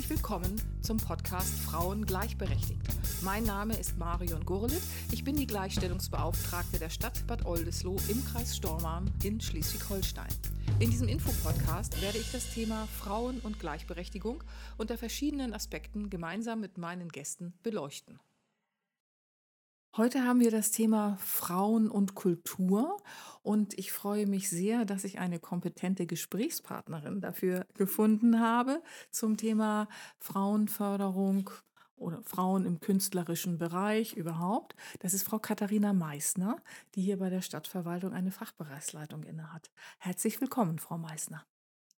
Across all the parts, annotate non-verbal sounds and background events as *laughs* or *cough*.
herzlich willkommen zum Podcast Frauen gleichberechtigt. Mein Name ist Marion Gurlitt. Ich bin die Gleichstellungsbeauftragte der Stadt Bad Oldesloe im Kreis Stormarn in Schleswig-Holstein. In diesem Infopodcast werde ich das Thema Frauen und Gleichberechtigung unter verschiedenen Aspekten gemeinsam mit meinen Gästen beleuchten. Heute haben wir das Thema Frauen und Kultur und ich freue mich sehr, dass ich eine kompetente Gesprächspartnerin dafür gefunden habe zum Thema Frauenförderung oder Frauen im künstlerischen Bereich überhaupt. Das ist Frau Katharina Meissner, die hier bei der Stadtverwaltung eine Fachbereichsleitung innehat. Herzlich willkommen, Frau Meissner.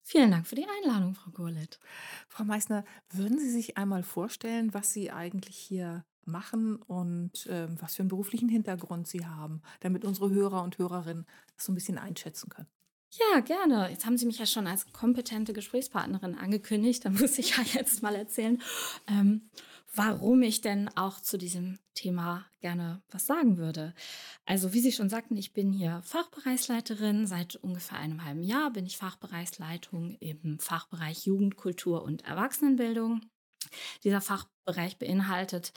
Vielen Dank für die Einladung, Frau Gurlitt. Frau Meissner, würden Sie sich einmal vorstellen, was Sie eigentlich hier machen und äh, was für einen beruflichen Hintergrund Sie haben, damit unsere Hörer und Hörerinnen das so ein bisschen einschätzen können. Ja, gerne. Jetzt haben Sie mich ja schon als kompetente Gesprächspartnerin angekündigt. Dann muss ich ja jetzt mal erzählen, ähm, warum ich denn auch zu diesem Thema gerne was sagen würde. Also, wie Sie schon sagten, ich bin hier Fachbereichsleiterin. Seit ungefähr einem halben Jahr bin ich Fachbereichsleitung im Fachbereich Jugend, Kultur und Erwachsenenbildung. Dieser Fachbereich beinhaltet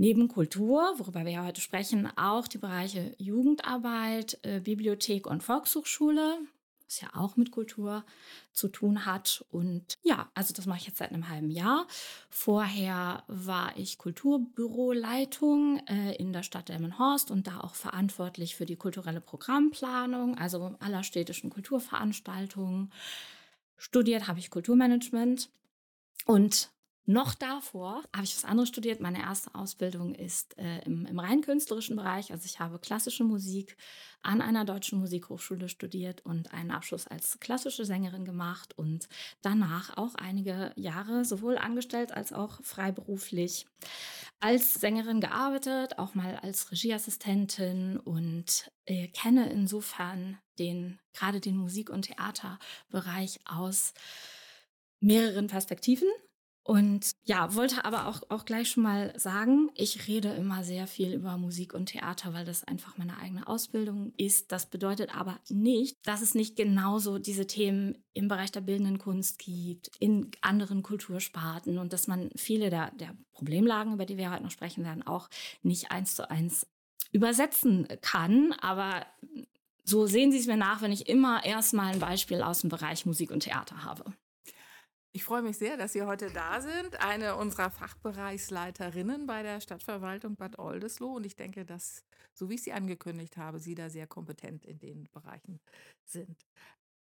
neben Kultur, worüber wir ja heute sprechen, auch die Bereiche Jugendarbeit, äh, Bibliothek und Volkshochschule, was ja auch mit Kultur zu tun hat. Und ja, also das mache ich jetzt seit einem halben Jahr. Vorher war ich Kulturbüroleitung äh, in der Stadt Delmenhorst und da auch verantwortlich für die kulturelle Programmplanung, also aller städtischen Kulturveranstaltungen. Studiert habe ich Kulturmanagement und noch davor habe ich was anderes studiert. Meine erste Ausbildung ist äh, im, im rein künstlerischen Bereich. Also ich habe klassische Musik an einer deutschen Musikhochschule studiert und einen Abschluss als klassische Sängerin gemacht und danach auch einige Jahre sowohl angestellt als auch freiberuflich als Sängerin gearbeitet, auch mal als Regieassistentin und äh, kenne insofern den gerade den Musik- und Theaterbereich aus mehreren Perspektiven. Und ja, wollte aber auch, auch gleich schon mal sagen, ich rede immer sehr viel über Musik und Theater, weil das einfach meine eigene Ausbildung ist. Das bedeutet aber nicht, dass es nicht genauso diese Themen im Bereich der bildenden Kunst gibt, in anderen Kultursparten und dass man viele der, der Problemlagen, über die wir heute noch sprechen werden, auch nicht eins zu eins übersetzen kann. Aber so sehen Sie es mir nach, wenn ich immer erstmal ein Beispiel aus dem Bereich Musik und Theater habe. Ich freue mich sehr, dass Sie heute da sind, eine unserer Fachbereichsleiterinnen bei der Stadtverwaltung Bad Oldesloe. Und ich denke, dass, so wie ich Sie angekündigt habe, Sie da sehr kompetent in den Bereichen sind.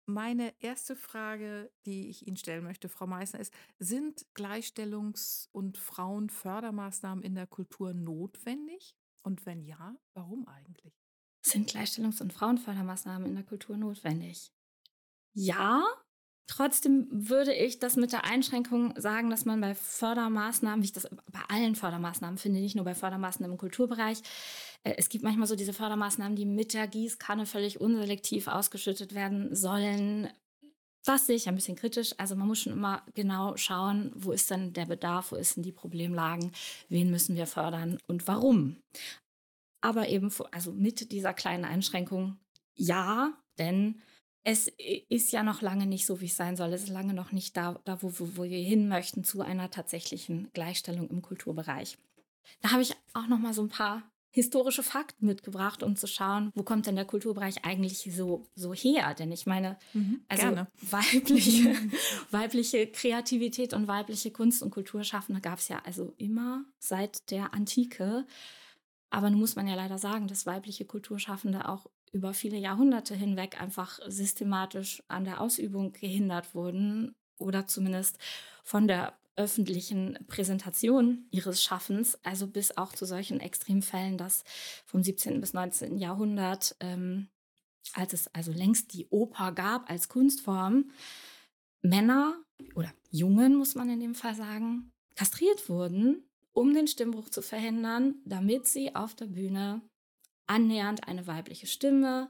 Meine erste Frage, die ich Ihnen stellen möchte, Frau Meissner, ist, sind Gleichstellungs- und Frauenfördermaßnahmen in der Kultur notwendig? Und wenn ja, warum eigentlich? Sind Gleichstellungs- und Frauenfördermaßnahmen in der Kultur notwendig? Ja, Trotzdem würde ich das mit der Einschränkung sagen, dass man bei Fördermaßnahmen, wie ich das bei allen Fördermaßnahmen finde, nicht nur bei Fördermaßnahmen im Kulturbereich, äh, es gibt manchmal so diese Fördermaßnahmen, die mit der Gießkanne völlig unselektiv ausgeschüttet werden sollen. Das sehe ich ein bisschen kritisch. Also man muss schon immer genau schauen, wo ist denn der Bedarf, wo ist denn die Problemlagen, wen müssen wir fördern und warum. Aber eben, also mit dieser kleinen Einschränkung, ja, denn es ist ja noch lange nicht so, wie es sein soll. Es ist lange noch nicht da, da wo, wo, wo wir hin möchten, zu einer tatsächlichen Gleichstellung im Kulturbereich. Da habe ich auch noch mal so ein paar historische Fakten mitgebracht, um zu schauen, wo kommt denn der Kulturbereich eigentlich so, so her? Denn ich meine, mhm, also gerne. *laughs* weibliche, weibliche Kreativität und weibliche Kunst- und Kulturschaffende gab es ja also immer seit der Antike. Aber nun muss man ja leider sagen, dass weibliche Kulturschaffende auch über viele Jahrhunderte hinweg einfach systematisch an der Ausübung gehindert wurden oder zumindest von der öffentlichen Präsentation ihres Schaffens, also bis auch zu solchen Extremfällen, dass vom 17. bis 19. Jahrhundert, ähm, als es also längst die Oper gab als Kunstform, Männer oder Jungen, muss man in dem Fall sagen, kastriert wurden, um den Stimmbruch zu verhindern, damit sie auf der Bühne annähernd eine weibliche Stimme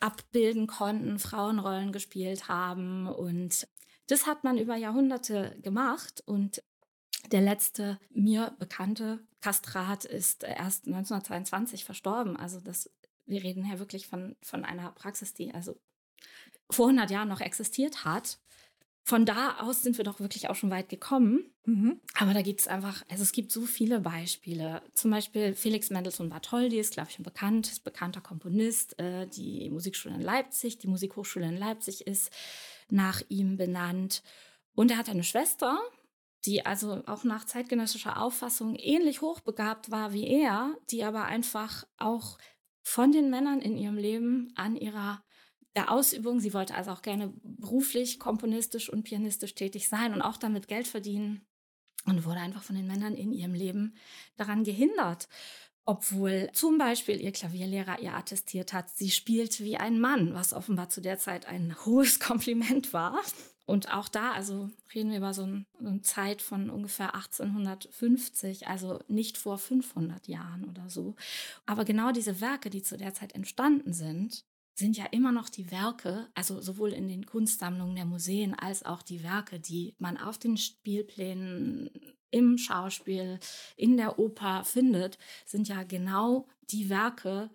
abbilden konnten, Frauenrollen gespielt haben. Und das hat man über Jahrhunderte gemacht. Und der letzte mir bekannte Kastrat ist erst 1922 verstorben. Also das, wir reden hier wirklich von, von einer Praxis, die also vor 100 Jahren noch existiert hat. Von da aus sind wir doch wirklich auch schon weit gekommen. Mhm. Aber da gibt es einfach, also es gibt so viele Beispiele. Zum Beispiel Felix Mendelssohn Bartholdy ist, glaube ich, ein bekannt, ist bekannter Komponist. Äh, die Musikschule in Leipzig, die Musikhochschule in Leipzig ist nach ihm benannt. Und er hat eine Schwester, die also auch nach zeitgenössischer Auffassung ähnlich hochbegabt war wie er, die aber einfach auch von den Männern in ihrem Leben an ihrer der Ausübung. Sie wollte also auch gerne beruflich, komponistisch und pianistisch tätig sein und auch damit Geld verdienen und wurde einfach von den Männern in ihrem Leben daran gehindert. Obwohl zum Beispiel ihr Klavierlehrer ihr attestiert hat, sie spielte wie ein Mann, was offenbar zu der Zeit ein *laughs* hohes Kompliment war. Und auch da, also reden wir über so, ein, so eine Zeit von ungefähr 1850, also nicht vor 500 Jahren oder so. Aber genau diese Werke, die zu der Zeit entstanden sind, sind ja immer noch die Werke, also sowohl in den Kunstsammlungen der Museen als auch die Werke, die man auf den Spielplänen, im Schauspiel, in der Oper findet, sind ja genau die Werke,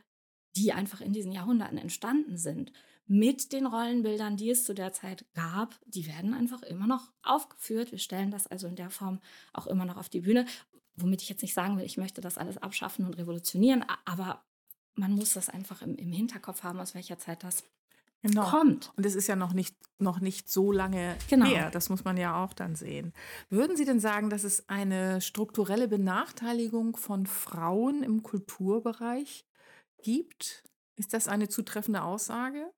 die einfach in diesen Jahrhunderten entstanden sind. Mit den Rollenbildern, die es zu der Zeit gab, die werden einfach immer noch aufgeführt. Wir stellen das also in der Form auch immer noch auf die Bühne. Womit ich jetzt nicht sagen will, ich möchte das alles abschaffen und revolutionieren, aber man muss das einfach im, im Hinterkopf haben, aus welcher Zeit das genau. kommt. Und es ist ja noch nicht, noch nicht so lange genau. her. Das muss man ja auch dann sehen. Würden Sie denn sagen, dass es eine strukturelle Benachteiligung von Frauen im Kulturbereich gibt? Ist das eine zutreffende Aussage?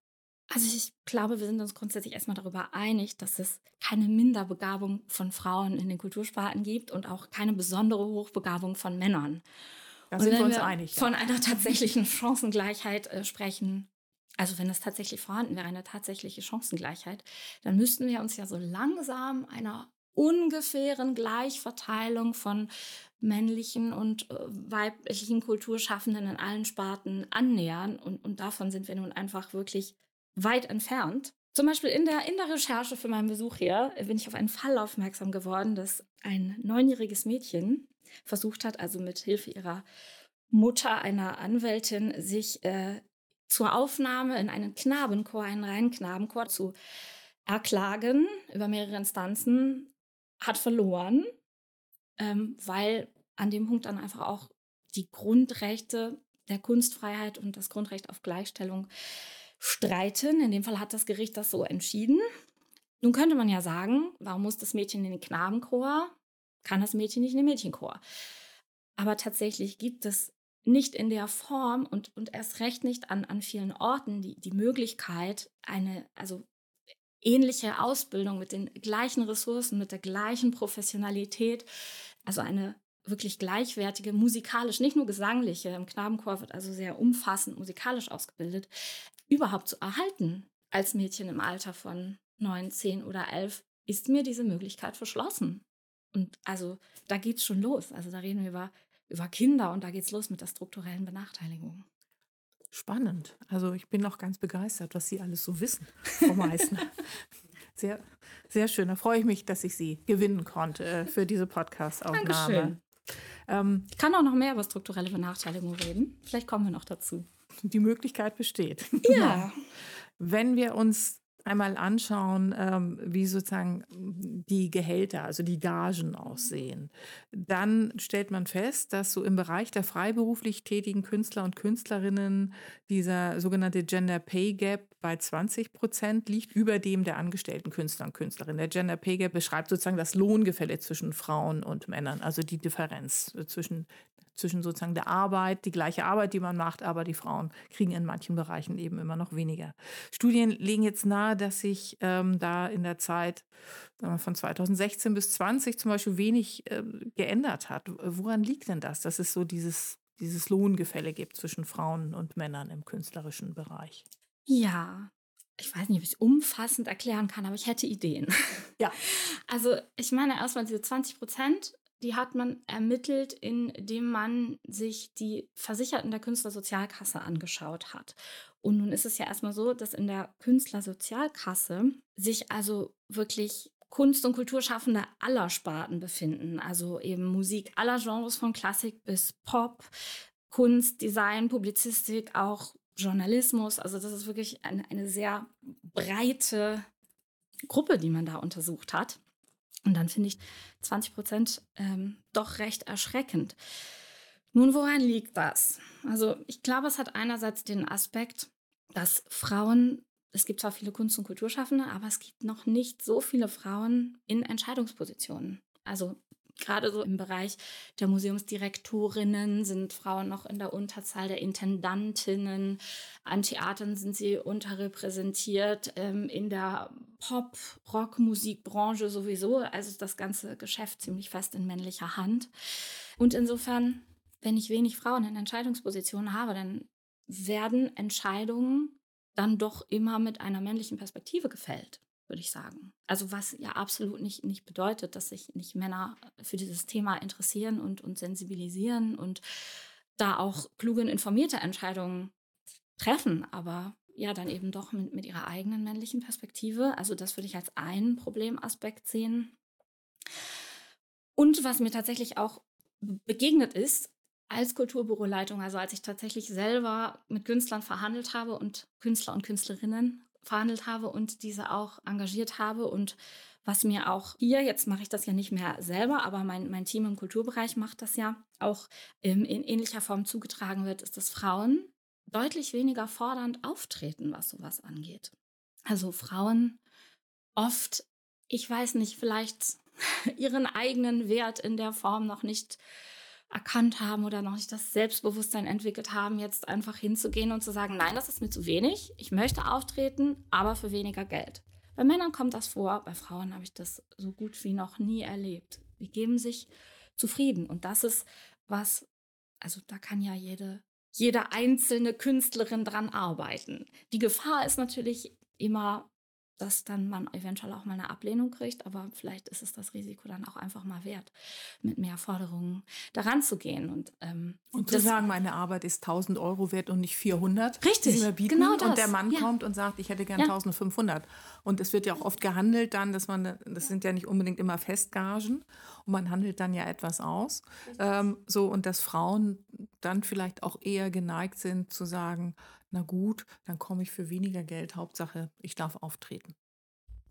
Also ich glaube, wir sind uns grundsätzlich erstmal darüber einig, dass es keine Minderbegabung von Frauen in den Kultursparten gibt und auch keine besondere Hochbegabung von Männern. Da sind wir uns einig. Von ja. einer *laughs* tatsächlichen Chancengleichheit äh, sprechen, also wenn es tatsächlich vorhanden wäre, eine tatsächliche Chancengleichheit, dann müssten wir uns ja so langsam einer ungefähren Gleichverteilung von männlichen und äh, weiblichen Kulturschaffenden in allen Sparten annähern. Und, und davon sind wir nun einfach wirklich weit entfernt. Zum Beispiel in der, in der Recherche für meinen Besuch hier bin ich auf einen Fall aufmerksam geworden, dass ein neunjähriges Mädchen versucht hat, also mit Hilfe ihrer Mutter, einer Anwältin, sich äh, zur Aufnahme in einen Knabenchor, einen reinen Knabenchor zu erklagen über mehrere Instanzen, hat verloren, ähm, weil an dem Punkt dann einfach auch die Grundrechte der Kunstfreiheit und das Grundrecht auf Gleichstellung streiten. In dem Fall hat das Gericht das so entschieden. Nun könnte man ja sagen, warum muss das Mädchen in den Knabenchor? kann das Mädchen nicht in den Mädchenchor. Aber tatsächlich gibt es nicht in der Form und, und erst recht nicht an, an vielen Orten die, die Möglichkeit, eine, also ähnliche Ausbildung mit den gleichen Ressourcen, mit der gleichen Professionalität, also eine wirklich gleichwertige, musikalisch, nicht nur gesangliche, im Knabenchor wird also sehr umfassend musikalisch ausgebildet, überhaupt zu erhalten als Mädchen im Alter von neun, zehn oder elf, ist mir diese Möglichkeit verschlossen. Und also da geht es schon los. Also da reden wir über, über Kinder und da geht es los mit der strukturellen Benachteiligung. Spannend. Also ich bin auch ganz begeistert, was Sie alles so wissen, Frau Meissner. *laughs* sehr, sehr schön. Da freue ich mich, dass ich Sie gewinnen konnte äh, für diese Podcast-Aufnahme. Ähm, ich kann auch noch mehr über strukturelle Benachteiligung reden. Vielleicht kommen wir noch dazu. Die Möglichkeit besteht. *laughs* Ja. Wenn wir uns einmal anschauen, ähm, wie sozusagen die Gehälter, also die Gagen aussehen, dann stellt man fest, dass so im Bereich der freiberuflich tätigen Künstler und Künstlerinnen dieser sogenannte Gender Pay Gap bei 20 Prozent liegt über dem der angestellten Künstler und Künstlerinnen. Der Gender Pay Gap beschreibt sozusagen das Lohngefälle zwischen Frauen und Männern, also die Differenz zwischen zwischen sozusagen der Arbeit, die gleiche Arbeit, die man macht, aber die Frauen kriegen in manchen Bereichen eben immer noch weniger. Studien legen jetzt nahe, dass sich ähm, da in der Zeit wir, von 2016 bis 20 zum Beispiel wenig äh, geändert hat. Woran liegt denn das, dass es so dieses, dieses Lohngefälle gibt zwischen Frauen und Männern im künstlerischen Bereich? Ja, ich weiß nicht, ob ich es umfassend erklären kann, aber ich hätte Ideen. Ja. *laughs* Also ich meine erstmal diese 20 Prozent die hat man ermittelt, indem man sich die Versicherten der Künstlersozialkasse angeschaut hat. Und nun ist es ja erstmal so, dass in der Künstlersozialkasse sich also wirklich Kunst- und Kulturschaffende aller Sparten befinden. Also eben Musik aller Genres von Klassik bis Pop, Kunst, Design, Publizistik, auch Journalismus. Also das ist wirklich eine, eine sehr breite Gruppe, die man da untersucht hat. Und dann finde ich 20 Prozent ähm, doch recht erschreckend. Nun, woran liegt das? Also ich glaube, es hat einerseits den Aspekt, dass Frauen, es gibt zwar viele Kunst- und Kulturschaffende, aber es gibt noch nicht so viele Frauen in Entscheidungspositionen. Also Gerade so im Bereich der Museumsdirektorinnen sind Frauen noch in der Unterzahl der Intendantinnen. An Theatern sind sie unterrepräsentiert. Ähm, in der Pop-, Rock-Musikbranche sowieso. Also das ganze Geschäft ziemlich fest in männlicher Hand. Und insofern, wenn ich wenig Frauen in Entscheidungspositionen habe, dann werden Entscheidungen dann doch immer mit einer männlichen Perspektive gefällt würde ich sagen. Also was ja absolut nicht, nicht bedeutet, dass sich nicht Männer für dieses Thema interessieren und, und sensibilisieren und da auch kluge und informierte Entscheidungen treffen, aber ja, dann eben doch mit, mit ihrer eigenen männlichen Perspektive. Also das würde ich als einen Problemaspekt sehen. Und was mir tatsächlich auch begegnet ist, als Kulturbüroleitung, also als ich tatsächlich selber mit Künstlern verhandelt habe und Künstler und Künstlerinnen verhandelt habe und diese auch engagiert habe und was mir auch hier, jetzt mache ich das ja nicht mehr selber, aber mein, mein Team im Kulturbereich macht das ja auch in, in ähnlicher Form zugetragen wird, ist, dass Frauen deutlich weniger fordernd auftreten, was sowas angeht. Also Frauen oft, ich weiß nicht, vielleicht *laughs* ihren eigenen Wert in der Form noch nicht erkannt haben oder noch nicht das Selbstbewusstsein entwickelt haben, jetzt einfach hinzugehen und zu sagen, nein, das ist mir zu wenig, ich möchte auftreten, aber für weniger Geld. Bei Männern kommt das vor, bei Frauen habe ich das so gut wie noch nie erlebt. Die geben sich zufrieden und das ist was, also da kann ja jede, jede einzelne Künstlerin dran arbeiten. Die Gefahr ist natürlich immer dass dann man eventuell auch mal eine Ablehnung kriegt, aber vielleicht ist es das Risiko dann auch einfach mal wert, mit mehr Forderungen daran zu gehen. Und, ähm, und zu sagen, meine Arbeit ist 1000 Euro wert und nicht 400. Richtig, genau das. Und der Mann ja. kommt und sagt, ich hätte gern ja. 1500. Und es wird ja auch oft gehandelt dann, dass man, das sind ja nicht unbedingt immer Festgagen und man handelt dann ja etwas aus. Ähm, so, und dass Frauen dann vielleicht auch eher geneigt sind zu sagen, na gut, dann komme ich für weniger Geld. Hauptsache, ich darf auftreten.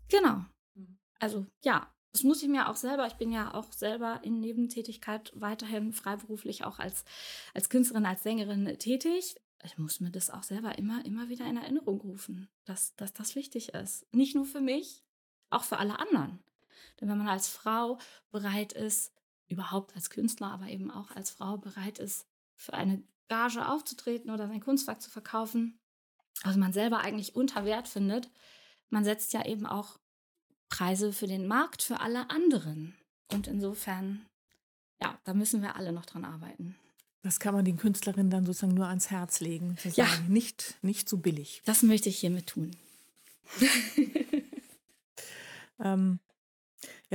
Genau. Mhm. Also ja, das muss ich mir auch selber, ich bin ja auch selber in Nebentätigkeit weiterhin freiberuflich auch als, als Künstlerin, als Sängerin tätig. Ich muss mir das auch selber immer, immer wieder in Erinnerung rufen, dass, dass das wichtig ist. Nicht nur für mich, auch für alle anderen. Denn wenn man als Frau bereit ist, überhaupt als Künstler, aber eben auch als Frau bereit ist, für eine Gage aufzutreten oder sein Kunstwerk zu verkaufen, was man selber eigentlich unter Wert findet, man setzt ja eben auch Preise für den Markt für alle anderen. Und insofern, ja, da müssen wir alle noch dran arbeiten. Das kann man den Künstlerinnen dann sozusagen nur ans Herz legen. Zu sagen, ja. nicht, nicht so billig. Das möchte ich hiermit tun. *laughs* ähm,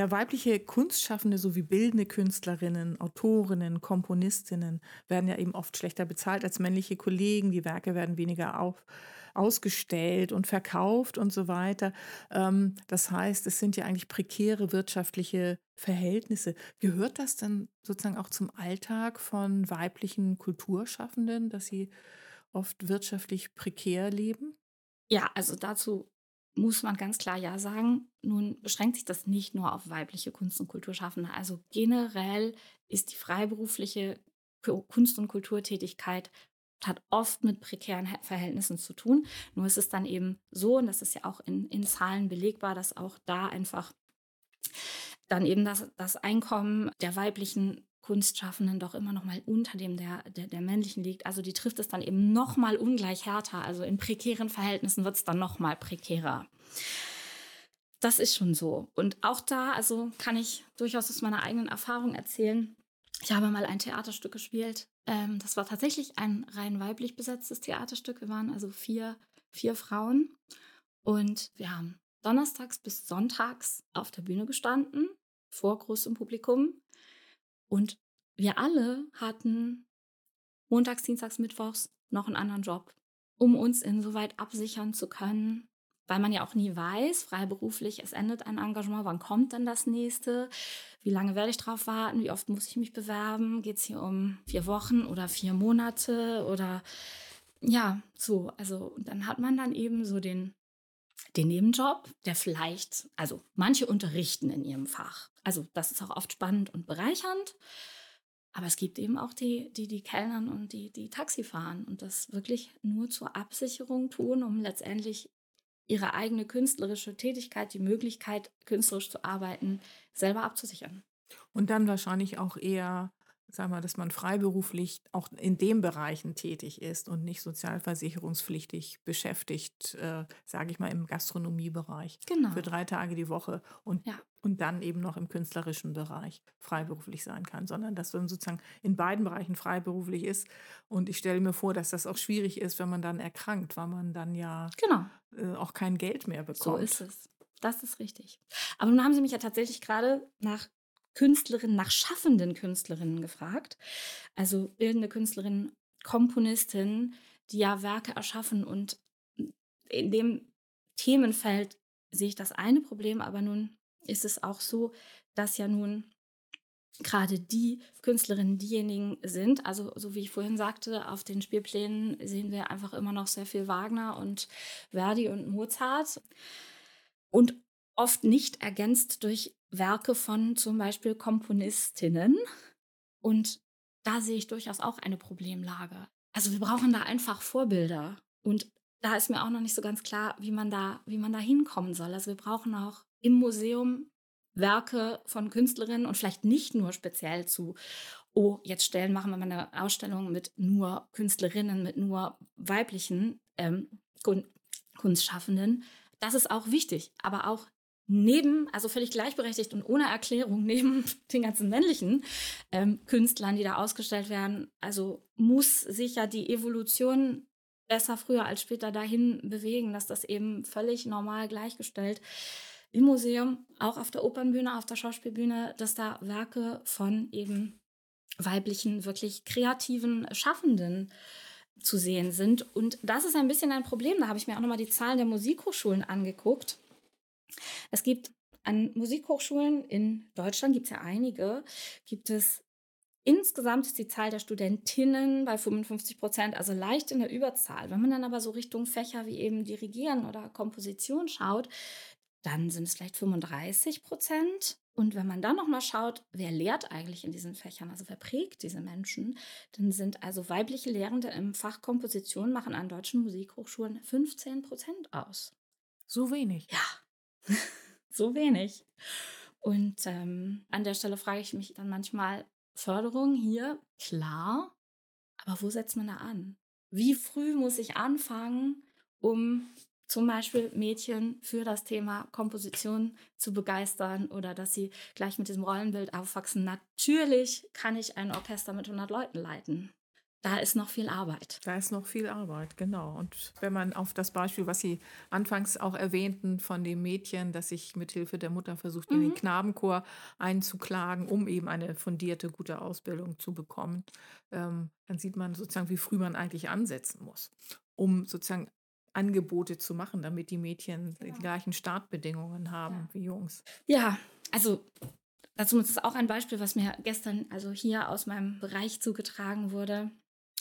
ja, weibliche Kunstschaffende sowie bildende Künstlerinnen, Autorinnen, Komponistinnen werden ja eben oft schlechter bezahlt als männliche Kollegen. Die Werke werden weniger auf, ausgestellt und verkauft und so weiter. Ähm, das heißt, es sind ja eigentlich prekäre wirtschaftliche Verhältnisse. Gehört das dann sozusagen auch zum Alltag von weiblichen Kulturschaffenden, dass sie oft wirtschaftlich prekär leben? Ja, also dazu muss man ganz klar ja sagen. Nun beschränkt sich das nicht nur auf weibliche Kunst- und Kulturschaffende. Also generell ist die freiberufliche Kunst- und Kulturtätigkeit hat oft mit prekären Verhältnissen zu tun. Nur ist es dann eben so, und das ist ja auch in, in Zahlen belegbar, dass auch da einfach dann eben das, das Einkommen der weiblichen Kunstschaffenden doch immer noch mal unter dem der, der, der männlichen liegt. Also die trifft es dann eben noch mal ungleich härter. Also in prekären Verhältnissen wird es dann noch mal prekärer. Das ist schon so. Und auch da, also kann ich durchaus aus meiner eigenen Erfahrung erzählen. Ich habe mal ein Theaterstück gespielt. Ähm, das war tatsächlich ein rein weiblich besetztes Theaterstück. Wir waren also vier, vier Frauen. Und wir haben donnerstags bis sonntags auf der Bühne gestanden, vor großem Publikum. Und wir alle hatten montags, dienstags, mittwochs noch einen anderen Job, um uns insoweit absichern zu können, weil man ja auch nie weiß, freiberuflich, es endet ein Engagement, wann kommt dann das nächste, wie lange werde ich drauf warten, wie oft muss ich mich bewerben, geht es hier um vier Wochen oder vier Monate oder ja, so, also dann hat man dann eben so den den Nebenjob, der vielleicht, also manche unterrichten in ihrem Fach. Also das ist auch oft spannend und bereichernd. Aber es gibt eben auch die, die, die Kellnern und die, die Taxi fahren und das wirklich nur zur Absicherung tun, um letztendlich ihre eigene künstlerische Tätigkeit, die Möglichkeit, künstlerisch zu arbeiten, selber abzusichern. Und dann wahrscheinlich auch eher sagen wir, dass man freiberuflich auch in den Bereichen tätig ist und nicht sozialversicherungspflichtig beschäftigt, äh, sage ich mal, im Gastronomiebereich Genau. für drei Tage die Woche und, Ja. und dann eben noch im künstlerischen Bereich freiberuflich sein kann, sondern dass man sozusagen in beiden Bereichen freiberuflich ist. Und ich stelle mir vor, dass das auch schwierig ist, wenn man dann erkrankt, weil man dann ja Genau. äh, auch kein Geld mehr So bekommt. ist es. Das ist richtig. Aber nun haben Sie mich ja tatsächlich gerade nach Künstlerinnen, nach schaffenden Künstlerinnen gefragt. Also bildende Künstlerinnen, Komponistinnen, die ja Werke erschaffen. Und in dem Themenfeld sehe ich das eine Problem, aber nun ist es auch so, dass ja nun gerade die Künstlerinnen diejenigen sind, also so wie ich vorhin sagte, auf den Spielplänen sehen wir einfach immer noch sehr viel Wagner und Verdi und Mozart und oft nicht ergänzt durch Werke von zum Beispiel Komponistinnen. Und da sehe ich durchaus auch eine Problemlage. Also wir brauchen da einfach Vorbilder. Und da ist mir auch noch nicht so ganz klar, wie man da, wie man da hinkommen soll. Also wir brauchen auch im Museum Werke von Künstlerinnen und vielleicht nicht nur speziell zu, oh, jetzt stellen, machen wir mal eine Ausstellung mit nur Künstlerinnen, mit nur weiblichen ähm, Kun Kunstschaffenden. Das ist auch wichtig, aber auch neben, also völlig gleichberechtigt und ohne Erklärung, *laughs* neben den ganzen männlichen ähm, Künstlern, die da ausgestellt werden, also muss sich ja die Evolution besser früher als später dahin bewegen, dass das eben völlig normal gleichgestellt im Museum, auch auf der Opernbühne, auf der Schauspielbühne, dass da Werke von eben weiblichen, wirklich kreativen Schaffenden zu sehen sind. Und das ist ein bisschen ein Problem. Da habe ich mir auch nochmal die Zahlen der Musikhochschulen angeguckt. Es gibt an Musikhochschulen in Deutschland, gibt es ja einige, gibt es insgesamt ist die Zahl der Studentinnen bei 55 Prozent, also leicht in der Überzahl. Wenn man dann aber so Richtung Fächer wie eben Dirigieren oder Komposition schaut, dann sind es vielleicht 35 Prozent. Und wenn man dann nochmal schaut, wer lehrt eigentlich in diesen Fächern, also wer prägt diese Menschen, dann sind also weibliche Lehrende im Fach Komposition machen an deutschen Musikhochschulen 15 Prozent aus. So wenig. Ja, *laughs* so wenig. Und ähm, an der Stelle frage ich mich dann manchmal, Förderung hier, klar, aber wo setzt man da an? Wie früh muss ich anfangen, um zum Beispiel Mädchen für das Thema Komposition zu begeistern oder dass sie gleich mit diesem Rollenbild aufwachsen? Natürlich kann ich ein Orchester mit 100 Leuten leiten. Da ist noch viel Arbeit. Da ist noch viel Arbeit, genau. Und wenn man auf das Beispiel, was Sie anfangs auch erwähnten, von dem Mädchen, das sich mit Hilfe der Mutter versucht, in den Mhm. Knabenchor einzuklagen, um eben eine fundierte, gute Ausbildung zu bekommen, ähm, dann sieht man sozusagen, wie früh man eigentlich ansetzen muss, um sozusagen Angebote zu machen, damit die Mädchen die Genau. gleichen Startbedingungen haben Ja. wie Jungs. Ja, also dazu ist es auch ein Beispiel, was mir gestern also hier aus meinem Bereich zugetragen wurde.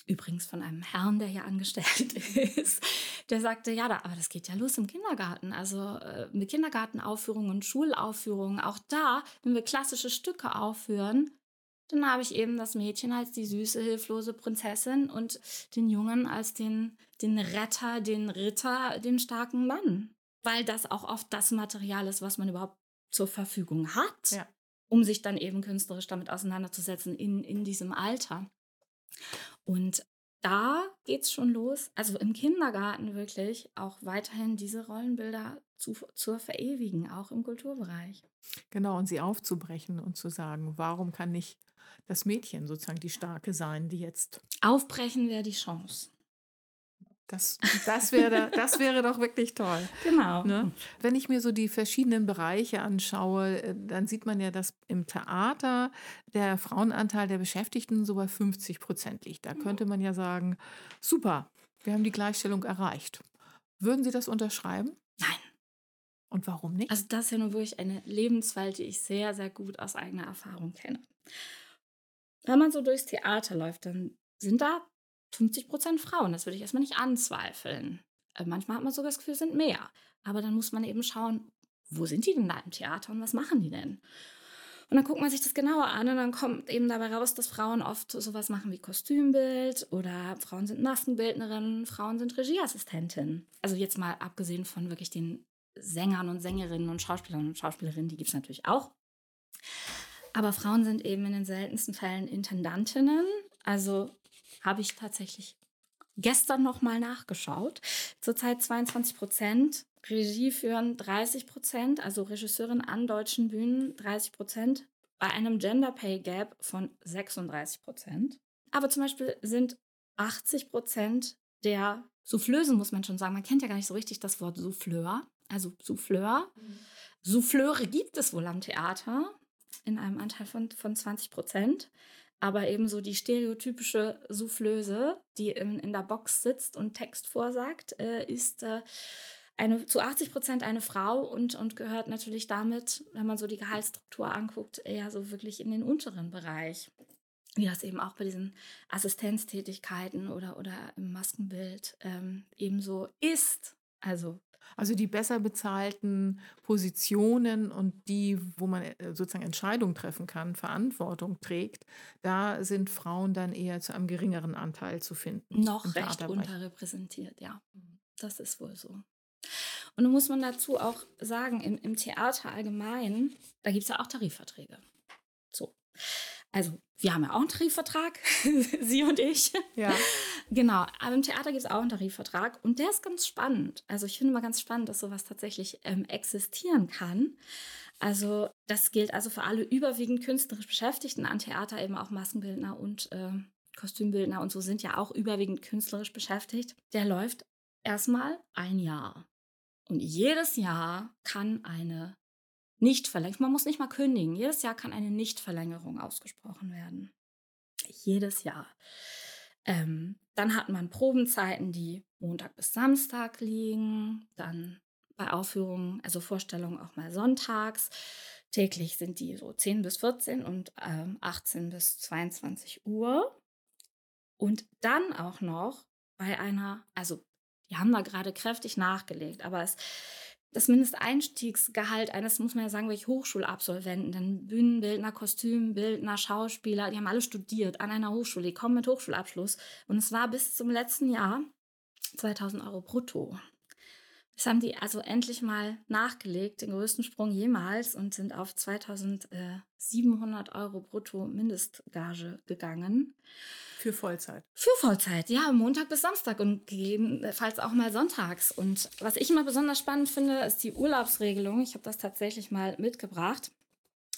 Übrigens von einem Herrn, der hier angestellt *laughs* ist. Der sagte, ja, da, aber das geht ja los im Kindergarten. Also äh, mit Kindergartenaufführungen und Schulaufführungen. Auch da, wenn wir klassische Stücke aufführen, dann habe ich eben das Mädchen als die süße, hilflose Prinzessin und den Jungen als den, den Retter, den Ritter, den starken Mann. Weil das auch oft das Material ist, was man überhaupt zur Verfügung hat, Ja. um sich dann eben künstlerisch damit auseinanderzusetzen in, in diesem Alter. Und da geht es schon los, also im Kindergarten wirklich auch weiterhin diese Rollenbilder zu, zu verewigen, auch im Kulturbereich. Genau, und sie aufzubrechen und zu sagen, warum kann nicht das Mädchen sozusagen die Starke sein, die jetzt Aufbrechen wäre die Chance. Das, das, wäre, das wäre doch wirklich toll. Genau. Ne? Wenn ich mir so die verschiedenen Bereiche anschaue, äh, dann sieht man ja, dass im Theater der Frauenanteil der Beschäftigten so bei 50 Prozent liegt. Da könnte man ja sagen, super, wir haben die Gleichstellung erreicht. Würden Sie das unterschreiben? Nein. Und warum nicht? Also das ist ja nur wirklich eine Lebenswelt, die ich sehr, sehr gut aus eigener Erfahrung kenne. Wenn man so durchs Theater läuft, dann sind da 50 Prozent Frauen. Das würde ich erstmal nicht anzweifeln. Äh, manchmal hat man sogar das Gefühl, es sind mehr. Aber dann muss man eben schauen, wo sind die denn da im Theater und was machen die denn? Und dann guckt man sich das genauer an und dann kommt eben dabei raus, dass Frauen oft sowas machen wie Kostümbild oder Frauen sind Maskenbildnerinnen, Frauen sind Regieassistentinnen. Also jetzt mal abgesehen von wirklich den Sängern und Sängerinnen und Schauspielern und Schauspielerinnen, die gibt es natürlich auch. Aber Frauen sind eben in den seltensten Fällen Intendantinnen. Also habe ich tatsächlich gestern noch mal nachgeschaut. Zurzeit 22 Prozent Regie führen 30 Prozent, also Regisseurin an deutschen Bühnen 30 Prozent, bei einem Gender Pay Gap von 36 Prozent. Aber zum Beispiel sind 80 Prozent der Soufflösen, muss man schon sagen. Man kennt ja gar nicht so richtig das Wort Souffleur, also Souffleur. Mhm. Souffleure gibt es wohl am Theater in einem Anteil von, von 20 Prozent. Aber eben so die stereotypische Soufflöse, die in, in der Box sitzt und Text vorsagt, äh, ist äh, eine, zu 80 Prozent eine Frau und, und gehört natürlich damit, wenn man so die Gehaltsstruktur anguckt, eher so wirklich in den unteren Bereich. Wie das eben auch bei diesen Assistenztätigkeiten oder, oder im Maskenbild ähm, ebenso ist. Also also die besser bezahlten Positionen und die, wo man äh, sozusagen Entscheidungen treffen kann, Verantwortung trägt, da sind Frauen dann eher zu einem geringeren Anteil zu finden. Noch recht unterrepräsentiert, ja. Das ist wohl so. Und dann muss man dazu auch sagen, im, im Theater allgemein, da gibt es ja auch Tarifverträge. So. Also, wir haben ja auch einen Tarifvertrag, *laughs* Sie und ich. Ja. Genau, aber im Theater gibt es auch einen Tarifvertrag und der ist ganz spannend. Also, ich finde mal ganz spannend, dass sowas tatsächlich ähm, existieren kann. Also, das gilt also für alle überwiegend künstlerisch Beschäftigten an Theater, eben auch Maskenbildner und äh, Kostümbildner und so sind ja auch überwiegend künstlerisch beschäftigt. Der läuft erstmal ein Jahr. Und jedes Jahr kann eine Nichtverlängerung, man muss nicht mal kündigen, jedes Jahr kann eine Nichtverlängerung ausgesprochen werden. Jedes Jahr. Ähm, dann hat man Probenzeiten, die Montag bis Samstag liegen, dann bei Aufführungen, also Vorstellungen auch mal sonntags. Täglich sind die so 10 bis 14 und ähm, 18 bis 22 Uhr. Und dann auch noch bei einer, also die haben da gerade kräftig nachgelegt, aber es, das Mindesteinstiegsgehalt eines, muss man ja sagen, wirklich Hochschulabsolventen, dann Bühnenbildner, Kostümbildner, Schauspieler, die haben alle studiert an einer Hochschule, die kommen mit Hochschulabschluss. Und es war bis zum letzten Jahr 2000 Euro brutto. Das haben die also endlich mal nachgelegt, den größten Sprung jemals und sind auf 2700 Euro brutto Mindestgage gegangen. Für Vollzeit. Für Vollzeit, ja, Montag bis Samstag und gegebenenfalls auch mal sonntags. Und was ich immer besonders spannend finde, ist die Urlaubsregelung. Ich habe das tatsächlich mal mitgebracht.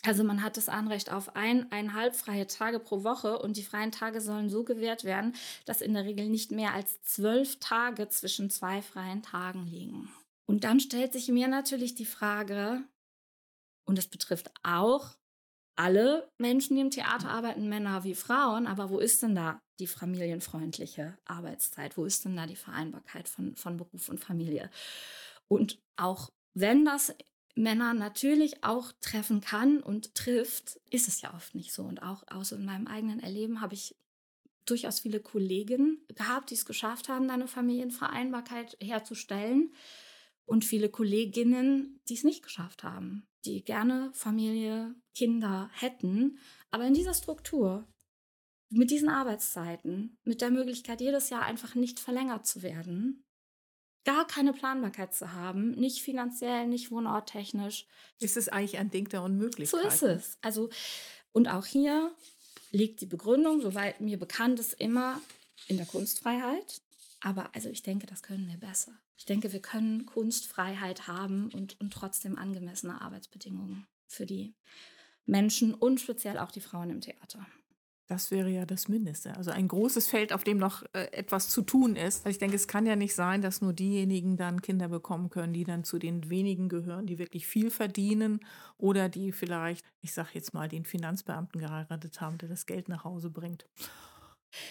Also man hat das Anrecht auf eineinhalb freie Tage pro Woche und die freien Tage sollen so gewährt werden, dass in der Regel nicht mehr als zwölf Tage zwischen zwei freien Tagen liegen. Und dann stellt sich mir natürlich die Frage, und es betrifft auch alle Menschen, die im Theater arbeiten, Männer wie Frauen, aber wo ist denn da die familienfreundliche Arbeitszeit? Wo ist denn da die Vereinbarkeit von, von Beruf und Familie? Und auch wenn das Männer natürlich auch treffen kann und trifft, ist es ja oft nicht so. Und auch aus meinem eigenen Erleben habe ich durchaus viele Kolleginnen gehabt, die es geschafft haben, eine Familienvereinbarkeit herzustellen. Und viele Kolleginnen, die es nicht geschafft haben die gerne Familie, Kinder hätten. Aber in dieser Struktur, mit diesen Arbeitszeiten, mit der Möglichkeit, jedes Jahr einfach nicht verlängert zu werden, gar keine Planbarkeit zu haben, nicht finanziell, nicht wohnorttechnisch. Ist es eigentlich ein Ding der Unmöglichkeit? So ist es. Also, und auch hier liegt die Begründung, soweit mir bekannt ist, immer in der Kunstfreiheit. Aber also ich denke, das können wir besser. Ich denke, wir können Kunstfreiheit haben und, und trotzdem angemessene Arbeitsbedingungen für die Menschen und speziell auch die Frauen im Theater. Das wäre ja das Mindeste. Also ein großes Feld, auf dem noch äh, etwas zu tun ist. Also ich denke, es kann ja nicht sein, dass nur diejenigen dann Kinder bekommen können, die dann zu den wenigen gehören, die wirklich viel verdienen oder die vielleicht, ich sage jetzt mal, den Finanzbeamten geheiratet haben, der das Geld nach Hause bringt.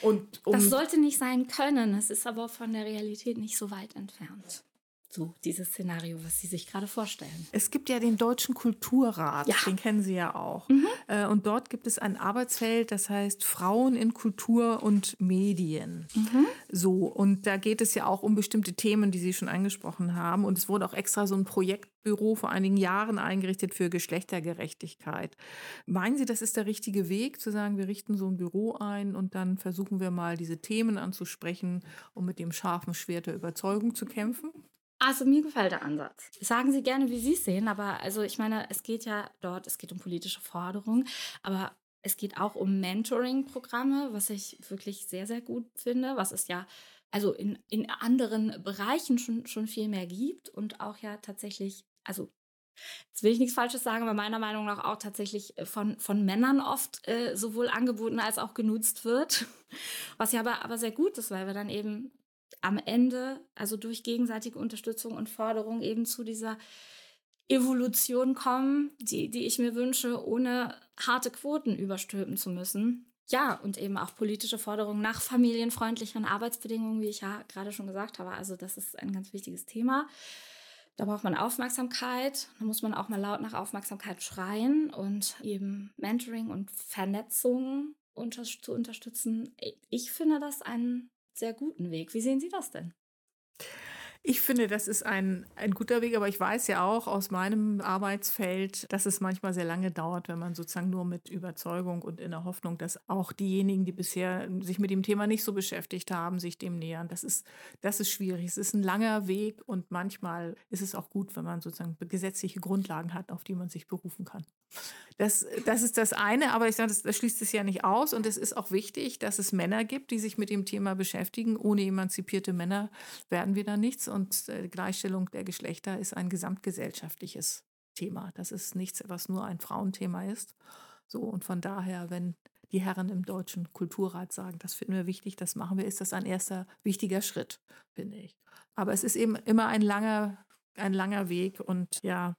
Und um das sollte nicht sein können. Es ist aber von der Realität nicht so weit entfernt. So dieses Szenario, was Sie sich gerade vorstellen? Es gibt ja den Deutschen Kulturrat, ja. den kennen Sie ja auch. Mhm. Äh, und dort gibt es ein Arbeitsfeld, das heißt Frauen in Kultur und Medien. Mhm. So, und da geht es ja auch um bestimmte Themen, die Sie schon angesprochen haben. Und es wurde auch extra so ein Projektbüro vor einigen Jahren eingerichtet für Geschlechtergerechtigkeit. Meinen Sie, das ist der richtige Weg, zu sagen, wir richten so ein Büro ein und dann versuchen wir mal diese Themen anzusprechen, um mit dem scharfen Schwert der Überzeugung zu kämpfen? Also mir gefällt der Ansatz. Sagen Sie gerne, wie Sie es sehen, aber also ich meine, es geht ja dort, es geht um politische Forderungen, aber es geht auch um Mentoring-Programme, was ich wirklich sehr, sehr gut finde, was es ja also in, in anderen Bereichen schon, schon viel mehr gibt und auch ja tatsächlich, also Jetzt will ich nichts Falsches sagen, aber meiner Meinung nach auch tatsächlich von, von Männern oft äh, sowohl angeboten als auch genutzt wird. *laughs* Was ja aber, aber sehr gut ist, weil wir dann eben am Ende, also durch gegenseitige Unterstützung und Forderung eben zu dieser Evolution kommen, die, die ich mir wünsche, ohne harte Quoten überstülpen zu müssen. Ja, und eben auch politische Forderungen nach familienfreundlicheren Arbeitsbedingungen, wie ich ja gerade schon gesagt habe. Also das ist ein ganz wichtiges Thema. Da braucht man Aufmerksamkeit. Da muss man auch mal laut nach Aufmerksamkeit schreien und eben Mentoring und Vernetzung unter zu unterstützen. Ich finde das ein sehr guten Weg. Wie sehen Sie das denn? Ich finde, das ist ein, ein guter Weg, aber ich weiß ja auch aus meinem Arbeitsfeld, dass es manchmal sehr lange dauert, wenn man sozusagen nur mit Überzeugung und in der Hoffnung, dass auch diejenigen, die bisher sich mit dem Thema nicht so beschäftigt haben, sich dem nähern. Das ist, das ist schwierig. Es ist ein langer Weg und manchmal ist es auch gut, wenn man sozusagen gesetzliche Grundlagen hat, auf die man sich berufen kann. Das, das ist das eine, aber ich sage, das, das schließt es ja nicht aus und es ist auch wichtig, dass es Männer gibt, die sich mit dem Thema beschäftigen. Ohne emanzipierte Männer werden wir da nichts und äh, Gleichstellung der Geschlechter ist ein gesamtgesellschaftliches Thema. Das ist nichts, was nur ein Frauenthema ist. So und von daher, wenn die Herren im Deutschen Kulturrat sagen, das finden wir wichtig, das machen wir, ist das ein erster wichtiger Schritt, finde ich. Aber es ist eben immer ein langer ein langer Weg. Und ja,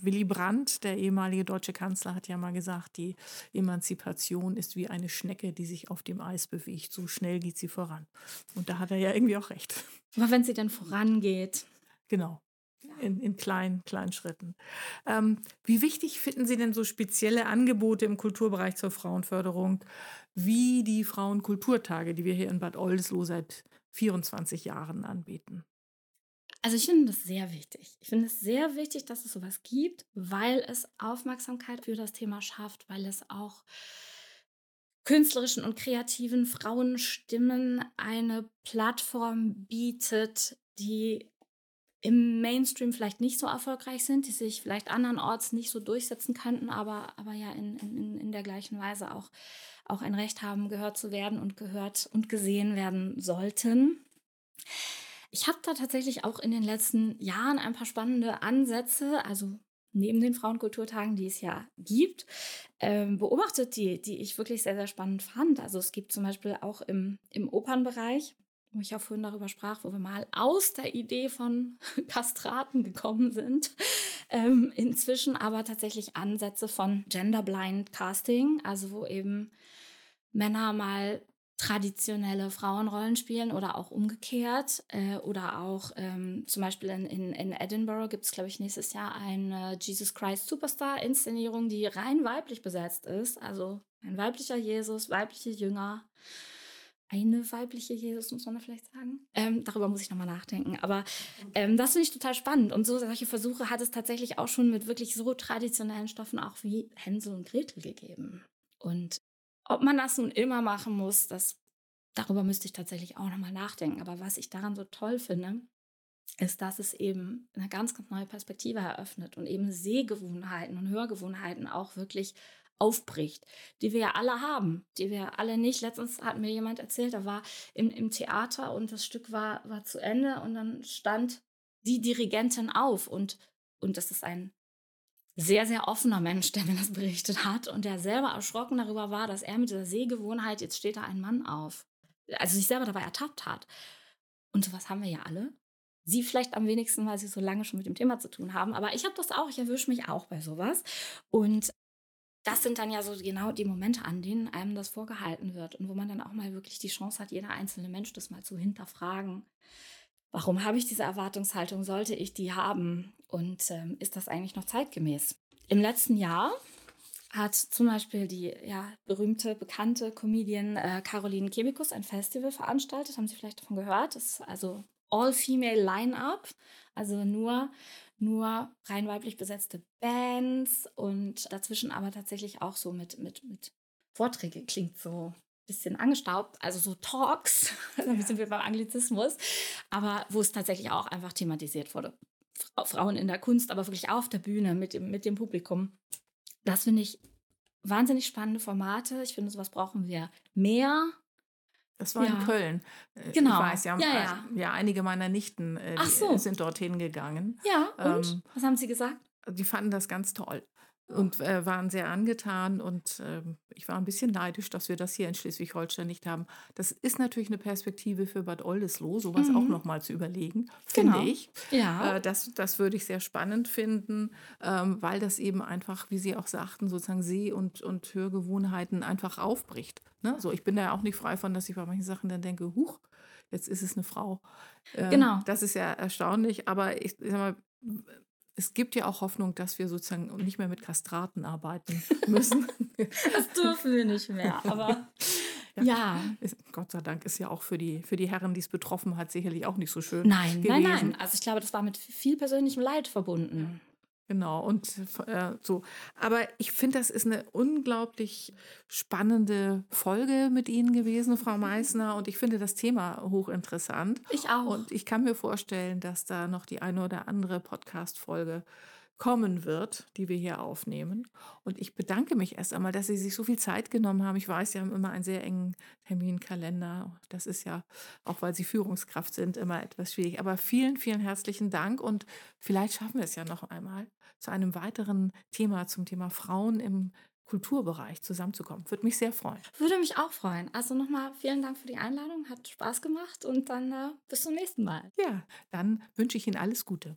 Willy Brandt, der ehemalige deutsche Kanzler, hat ja mal gesagt, die Emanzipation ist wie eine Schnecke, die sich auf dem Eis bewegt. So schnell geht sie voran. Und da hat er ja irgendwie auch recht. Aber wenn sie dann vorangeht. Genau. In, in kleinen, kleinen Schritten. Ähm, wie wichtig finden Sie denn so spezielle Angebote im Kulturbereich zur Frauenförderung, wie die Frauenkulturtage, die wir hier in Bad Oldesloe seit 24 Jahren anbieten? Also ich finde das sehr wichtig. Ich finde es sehr wichtig, dass es sowas gibt, weil es Aufmerksamkeit für das Thema schafft, weil es auch künstlerischen und kreativen Frauenstimmen eine Plattform bietet, die im Mainstream vielleicht nicht so erfolgreich sind, die sich vielleicht andernorts nicht so durchsetzen könnten, aber, aber ja in, in, in der gleichen Weise auch, auch ein Recht haben, gehört zu werden und gehört und gesehen werden sollten. Ich habe da tatsächlich auch in den letzten Jahren ein paar spannende Ansätze, also neben den Frauenkulturtagen, die es ja gibt, ähm, beobachtet, die, die ich wirklich sehr, sehr spannend fand. Also es gibt zum Beispiel auch im, im Opernbereich, wo ich ja vorhin darüber sprach, wo wir mal aus der Idee von *laughs* Kastraten gekommen sind, ähm, inzwischen aber tatsächlich Ansätze von Genderblind Casting, also wo eben Männer mal traditionelle Frauenrollen spielen oder auch umgekehrt. Äh, oder auch ähm, zum Beispiel in, in, in Edinburgh gibt es, glaube ich, nächstes Jahr eine Jesus Christ Superstar-Inszenierung, die rein weiblich besetzt ist. Also ein weiblicher Jesus, weibliche Jünger. Eine weibliche Jesus, muss man da vielleicht sagen. Ähm, darüber muss ich nochmal nachdenken. Aber ähm, das finde ich total spannend. Und so solche Versuche hat es tatsächlich auch schon mit wirklich so traditionellen Stoffen auch wie Hänsel und Gretel gegeben. Und ob man das nun immer machen muss, das, darüber müsste ich tatsächlich auch nochmal nachdenken. Aber was ich daran so toll finde, ist, dass es eben eine ganz, ganz neue Perspektive eröffnet und eben Sehgewohnheiten und Hörgewohnheiten auch wirklich aufbricht, die wir ja alle haben, die wir alle nicht. Letztens hat mir jemand erzählt, er war im, im Theater und das Stück war, war zu Ende und dann stand die Dirigentin auf und, und das ist ein sehr, sehr offener Mensch, der mir das berichtet hat und der selber erschrocken darüber war, dass er mit dieser Sehgewohnheit, jetzt steht da ein Mann auf, also sich selber dabei ertappt hat. Und sowas haben wir ja alle. Sie vielleicht am wenigsten, weil sie so lange schon mit dem Thema zu tun haben. Aber ich habe das auch, ich erwische mich auch bei sowas. Und das sind dann ja so genau die Momente, an denen einem das vorgehalten wird und wo man dann auch mal wirklich die Chance hat, jeder einzelne Mensch das mal zu hinterfragen Warum habe ich diese Erwartungshaltung? Sollte ich die haben? Und ähm, ist das eigentlich noch zeitgemäß? Im letzten Jahr hat zum Beispiel die ja, berühmte, bekannte Comedian äh, Caroline Kebekus ein Festival veranstaltet. Haben Sie vielleicht davon gehört? Das ist also All-Female Line-Up, also nur, nur rein weiblich besetzte Bands und dazwischen aber tatsächlich auch so mit, mit, mit Vorträge. Klingt so bisschen angestaubt, also so Talks, da sind wir beim Anglizismus, aber wo es tatsächlich auch einfach thematisiert wurde. Frauen in der Kunst, aber wirklich auf der Bühne mit dem, mit dem Publikum. Das finde ich wahnsinnig spannende Formate. Ich finde, sowas brauchen wir mehr. Das war Ja. in Köln. Äh, Genau. Ich weiß, ja, Ja, äh, ja. ja einige meiner Nichten äh, so. sind dorthin gegangen. Ja, und? Ähm, Was haben Sie gesagt? Die fanden das ganz toll und äh, waren sehr angetan. Und ähm, ich war ein bisschen neidisch, dass wir das hier in Schleswig-Holstein nicht haben. Das ist natürlich eine Perspektive für Bad Oldesloe, sowas auch Mhm. noch mal zu überlegen, finde Genau. ich. Ja. Äh, das, das würde ich sehr spannend finden, ähm, weil das eben einfach, wie Sie auch sagten, sozusagen Seh- und, und Hörgewohnheiten einfach aufbricht. Ne? So, ich bin da ja auch nicht frei von, dass ich bei manchen Sachen dann denke, huch, jetzt ist es eine Frau. Ähm, Genau. Das ist ja erstaunlich, aber ich, ich sag mal, es gibt ja auch Hoffnung, dass wir sozusagen nicht mehr mit Kastraten arbeiten *laughs* müssen. Das dürfen wir nicht mehr, aber Ja. ja. Ist, Gott sei Dank ist ja auch für die, für die Herren, die es betroffen hat, sicherlich auch nicht so schön. Nein, nein, gewesen. nein. Also ich glaube, das war mit viel persönlichem Leid verbunden. Genau, und äh, so. Aber ich finde, das ist eine unglaublich spannende Folge mit Ihnen gewesen, Frau Meissner. Und ich finde das Thema hochinteressant. Ich auch. Und ich kann mir vorstellen, dass da noch die eine oder andere Podcast-Folge kommen wird, die wir hier aufnehmen. Und ich bedanke mich erst einmal, dass Sie sich so viel Zeit genommen haben. Ich weiß, Sie haben immer einen sehr engen Terminkalender. Das ist ja, auch weil Sie Führungskraft sind, immer etwas schwierig. Aber vielen, vielen herzlichen Dank und vielleicht schaffen wir es ja noch einmal zu einem weiteren Thema zum Thema Frauen im Kulturbereich zusammenzukommen. Würde mich sehr freuen. Würde mich auch freuen. Also nochmal vielen Dank für die Einladung. Hat Spaß gemacht und dann äh, bis zum nächsten Mal. Ja, dann wünsche ich Ihnen alles Gute.